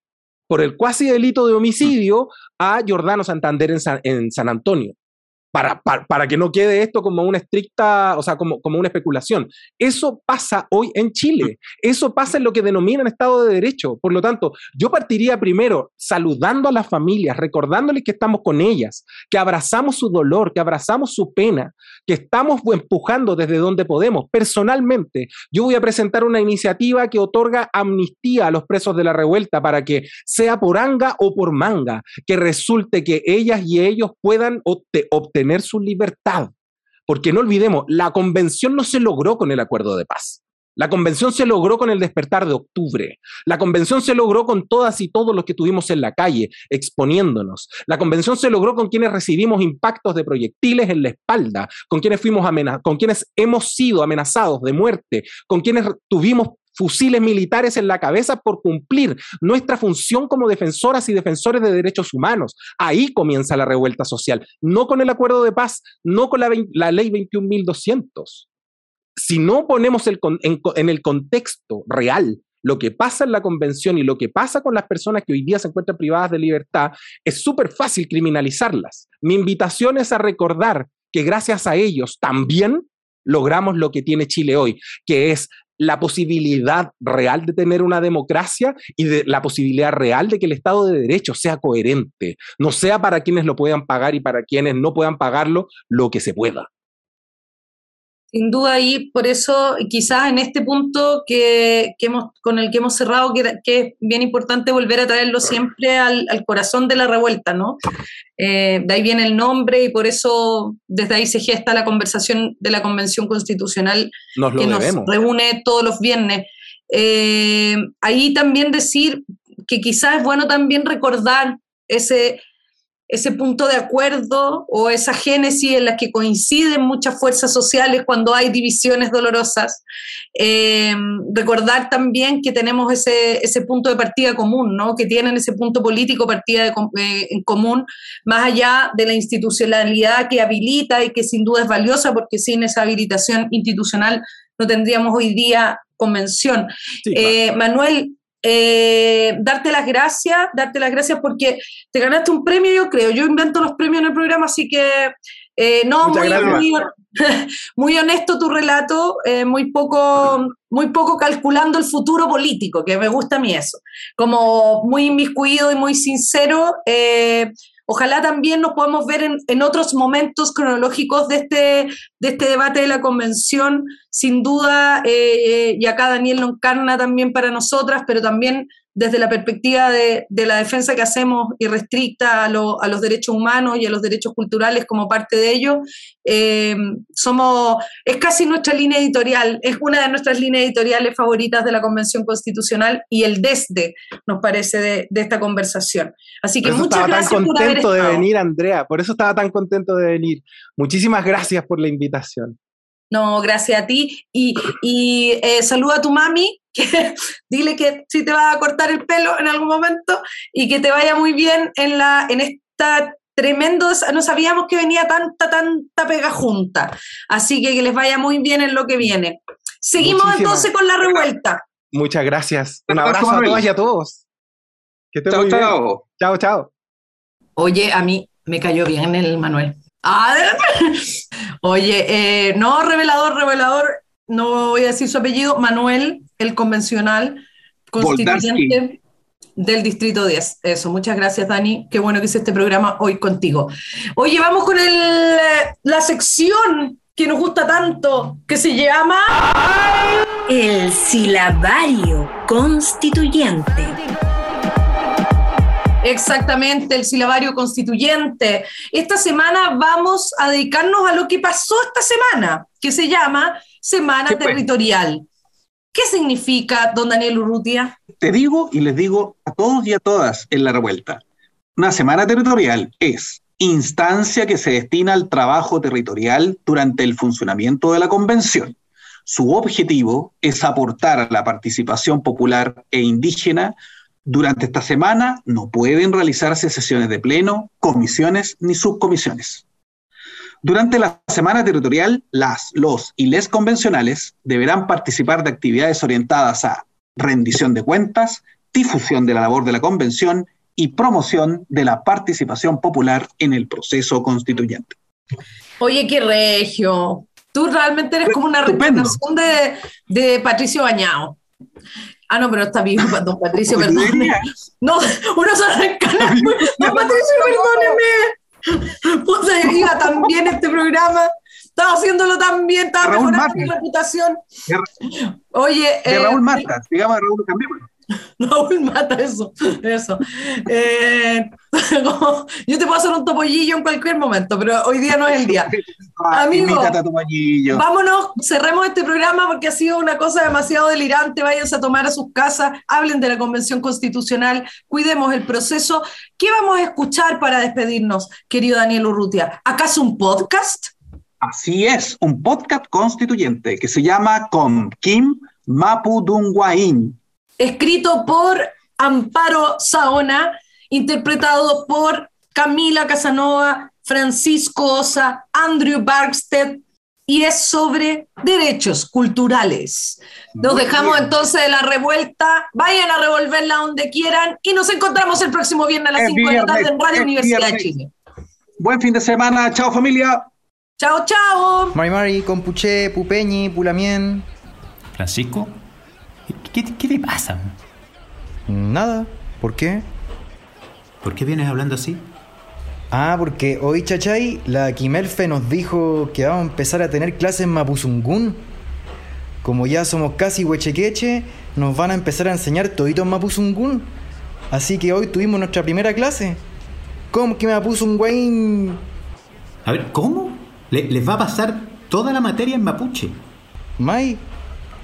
por el cuasi delito de homicidio a Jordano Santander en San Antonio para, para, que no quede esto como una estricta, o sea, como, como una especulación. Eso pasa hoy en Chile, eso pasa en lo que denominan Estado de Derecho. Por lo tanto, yo partiría primero saludando a las familias, recordándoles que estamos con ellas, que abrazamos su dolor, que abrazamos su pena, que estamos empujando desde donde podemos. Personalmente, yo voy a presentar una iniciativa que otorga amnistía a los presos de la revuelta para que sea por anga o por manga, que resulte que ellas y ellos puedan obtener tener su libertad. Porque no olvidemos, la convención no se logró con el acuerdo de paz. La convención se logró con el despertar de octubre. La convención se logró con todas y todos los que estuvimos en la calle exponiéndonos. La convención se logró con quienes recibimos impactos de proyectiles en la espalda, con quienes fuimos con quienes hemos sido amenazados de muerte, con quienes tuvimos fusiles militares en la cabeza por cumplir nuestra función como defensoras y defensores de derechos humanos. Ahí comienza la revuelta social, no con el acuerdo de paz, no con la, ley 21.200. Si no ponemos el, en, el contexto real lo que pasa en la convención y lo que pasa con las personas que hoy día se encuentran privadas de libertad, es súper fácil criminalizarlas. Mi invitación es a recordar que gracias a ellos también logramos lo que tiene Chile hoy, que es la posibilidad real de tener una democracia y de la posibilidad real de que el Estado de Derecho sea coherente, no sea para quienes lo puedan pagar y para quienes no puedan pagarlo lo que se pueda. Sin duda, y por eso quizás en este punto que, hemos, con el que hemos cerrado, que, es bien importante volver a traerlo siempre al, corazón de la revuelta, ¿no? Eh, de ahí viene el nombre y por eso desde ahí se gesta la conversación de la Convención Constitucional que nos reúne todos los viernes. Eh, ahí también decir que quizás es bueno también recordar ese ese punto de acuerdo o esa génesis en la que coinciden muchas fuerzas sociales cuando hay divisiones dolorosas. Eh, recordar también que tenemos ese, ese, punto de partida común, ¿no? que tienen ese punto político partida eh, en común, más allá de la institucionalidad que habilita y que sin duda es valiosa, porque sin esa habilitación institucional no tendríamos hoy día convención. Eh, Manuel, eh, darte las gracias, darte las gracias porque te ganaste un premio, yo creo. Yo invento los premios en el programa, así que eh, no, muy, muy, honesto tu relato, eh, muy, poco, muy poco calculando el futuro político, que me gusta a mí eso. Como muy inmiscuido y muy sincero. Ojalá también nos podamos ver en, otros momentos cronológicos de este, de este debate de la convención. Sin duda, eh, y acá Daniel lo encarna también para nosotras, pero también desde la perspectiva de, la defensa que hacemos irrestricta a, a, los derechos humanos y a los derechos culturales como parte de ello, eh, somos, es casi nuestra línea editorial, es una de nuestras líneas editoriales favoritas de la Convención Constitucional y el desde, nos parece, de, esta conversación. Así que muchas gracias. Estaba tan contento de venir, Andrea, por eso estaba tan contento de venir. Muchísimas gracias por la invitación. No, gracias a ti. Y, y eh, saluda a tu mami, que, dile que si te va a cortar el pelo en algún momento y que te vaya muy bien en, la, en esta tremendo, no sabíamos que venía tanta, tanta pega junta. Así que que les vaya muy bien en lo que viene. Seguimos entonces con la revuelta. Muchas gracias. Un abrazo a todas y a todos. Que chao, chao. Chao, chao. Oye, a mí me cayó bien el Manuel. Ah, Oye, eh, no, revelador, revelador, no voy a decir su apellido, Manuel, el convencional constituyente del Distrito 10. Eso, muchas gracias, Dani. Qué bueno que hice este programa hoy contigo. Oye, vamos con el, la sección que nos gusta tanto, que se llama... El silabario constituyente. Exactamente, el silabario constituyente. Esta semana vamos a dedicarnos a lo que pasó esta semana, que se llama Semana pues. Territorial. ¿Qué significa, don Daniel Urrutia? Te digo y les digo a todos y a todas en la revuelta. Una semana territorial es instancia que se destina al trabajo territorial durante el funcionamiento de la convención. Su objetivo es aportar a la participación popular e indígena durante esta semana no pueden realizarse sesiones de pleno, comisiones ni subcomisiones. Durante la semana territorial, las, los y les convencionales deberán participar de actividades orientadas a rendición de cuentas, difusión de la labor de la convención y promoción de la participación popular en el proceso constituyente. Oye, qué regio. Tú realmente eres como una representación de, de Patricio Bañado. Ah, no, pero está bien, don Patricio, perdóneme. No, uno se arranca Don Patricio, perdóneme. Puta, iba tan bien este programa. Estaba haciéndolo tan bien, estaba mejorando mi reputación. Oye. De Raúl eh, Marta, digamos de Raúl también. Raúl mata eso, eso. Eh, yo te puedo hacer un topollillo en cualquier momento, pero hoy día no es el día. Amigo, vámonos, cerremos este programa porque ha sido una cosa demasiado delirante. Váyanse a tomar a sus casas, hablen de la Convención Constitucional, cuidemos el proceso. ¿Qué vamos a escuchar para despedirnos, querido Daniel Urrutia? ¿Acaso un podcast? Así es, un podcast constituyente que se llama Con Kim Mapudunguain escrito por Amparo Saona, interpretado por Camila Casanova, Francisco Osa, Andrew Barksted, y es sobre derechos culturales. Nos dejamos entonces de la revuelta, vayan a revolverla donde quieran y nos encontramos el próximo viernes a las 5 de la tarde en Radio Universidad de Chile. Buen fin de semana, chao familia. Chao, chao. Mari Mari, Compuche, Pupeñi, Pulamien. Francisco, ¿qué, qué te pasa? Nada, ¿por qué? ¿Por qué vienes hablando así? Ah, porque hoy, Chachay, la Quimelfe nos dijo que vamos a empezar a tener clases en Mapuzungún. Como ya somos casi huechequeche, nos van a empezar a enseñar todito en Mapuzungún. Así que hoy tuvimos nuestra primera clase. ¿Cómo que Mapuzungún? A ver, ¿cómo? ¿Les va a pasar toda la materia en mapuche? May,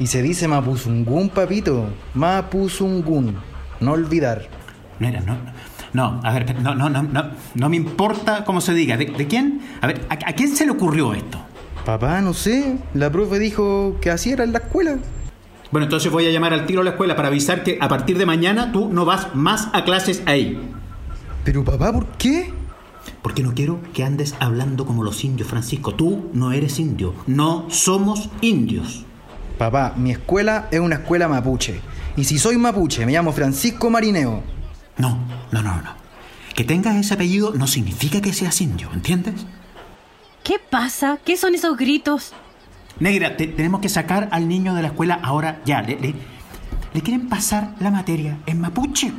y se dice Mapuzungún, papito. Mapuzungún. No olvidar. No era, no. No, a ver, no, no, no, no, no me importa cómo se diga. ¿De, quién? A ver, ¿a, quién se le ocurrió esto? Papá, no sé. La profe dijo que así era en la escuela. Bueno, entonces voy a llamar al tiro a la escuela para avisar que a partir de mañana tú no vas más a clases ahí. Pero papá, ¿por qué? Porque no quiero que andes hablando como los indios, Francisco. Tú no eres indio. No somos indios. Papá, mi escuela es una escuela mapuche. Y si soy mapuche, me llamo Francisco Marineo. No, no, no, no. Que tengas ese apellido no significa que seas indio, ¿entiendes? ¿Qué pasa? ¿Qué son esos gritos? Negra, tenemos que sacar al niño de la escuela ahora ya. Le, le, quieren pasar la materia en mapuche.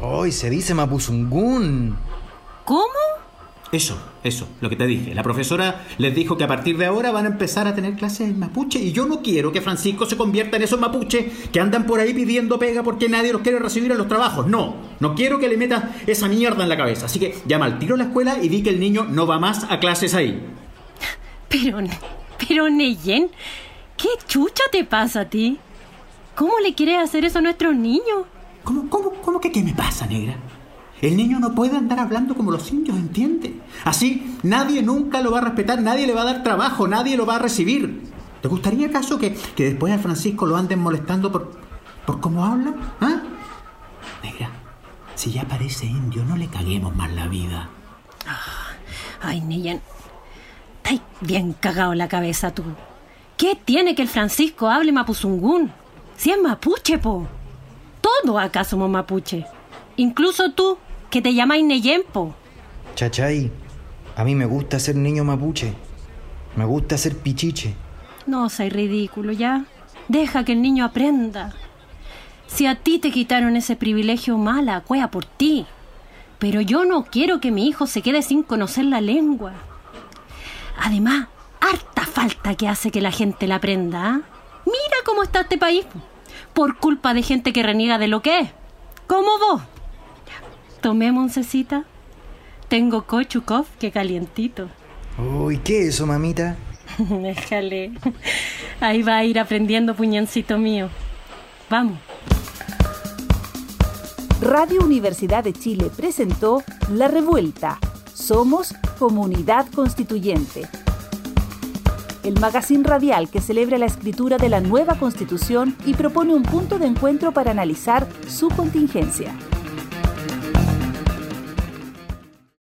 Hoy se dice mapuzungún. ¿Cómo? Eso, eso, lo que te dije. La profesora les dijo que a partir de ahora van a empezar a tener clases en mapuche y yo no quiero que Francisco se convierta en esos mapuches que andan por ahí pidiendo pega porque nadie los quiere recibir en los trabajos. No, no quiero que le metas esa mierda en la cabeza. Así que llama al tiro a la escuela y di que el niño no va más a clases ahí. Pero, pero Neyen, ¿qué chucha te pasa a ti? ¿Cómo le quieres hacer eso a nuestros niños? ¿Cómo, cómo, cómo que qué me pasa, negra? El niño no puede andar hablando como los indios, ¿entiende? Así nadie nunca lo va a respetar, nadie le va a dar trabajo, nadie lo va a recibir. ¿Te gustaría acaso que, después a Francisco lo anden molestando por, por cómo habla? ¿Ah? Negra, si ya parece indio, no le caguemos más la vida. Ah, ay, Neyen, estás bien cagado la cabeza tú. ¿Qué tiene que el Francisco hable mapuzungún? Si es mapuche, po. Todos acá somos mapuche. Incluso tú que te llamáis Neyempo. Chachay, a mí me gusta ser niño mapuche. Me gusta ser pichiche. No seas ridículo, ya. Deja que el niño aprenda. Si a ti te quitaron ese privilegio mala, cuea por ti. Pero yo no quiero que mi hijo se quede sin conocer la lengua. Además, harta falta que hace que la gente la aprenda. ¿ah? Mira cómo está este país. Por culpa de gente que reniega de lo que es. Como vos. Tomé moncecita. Tengo Kochukov que calientito. Uy, ¿qué es eso, mamita? Déjale. Ahí va a ir aprendiendo, puñancito mío. Vamos. Radio Universidad de Chile presentó La Revuelta. Somos Comunidad Constituyente. El magazine radial que celebra la escritura de la nueva constitución y propone un punto de encuentro para analizar su contingencia.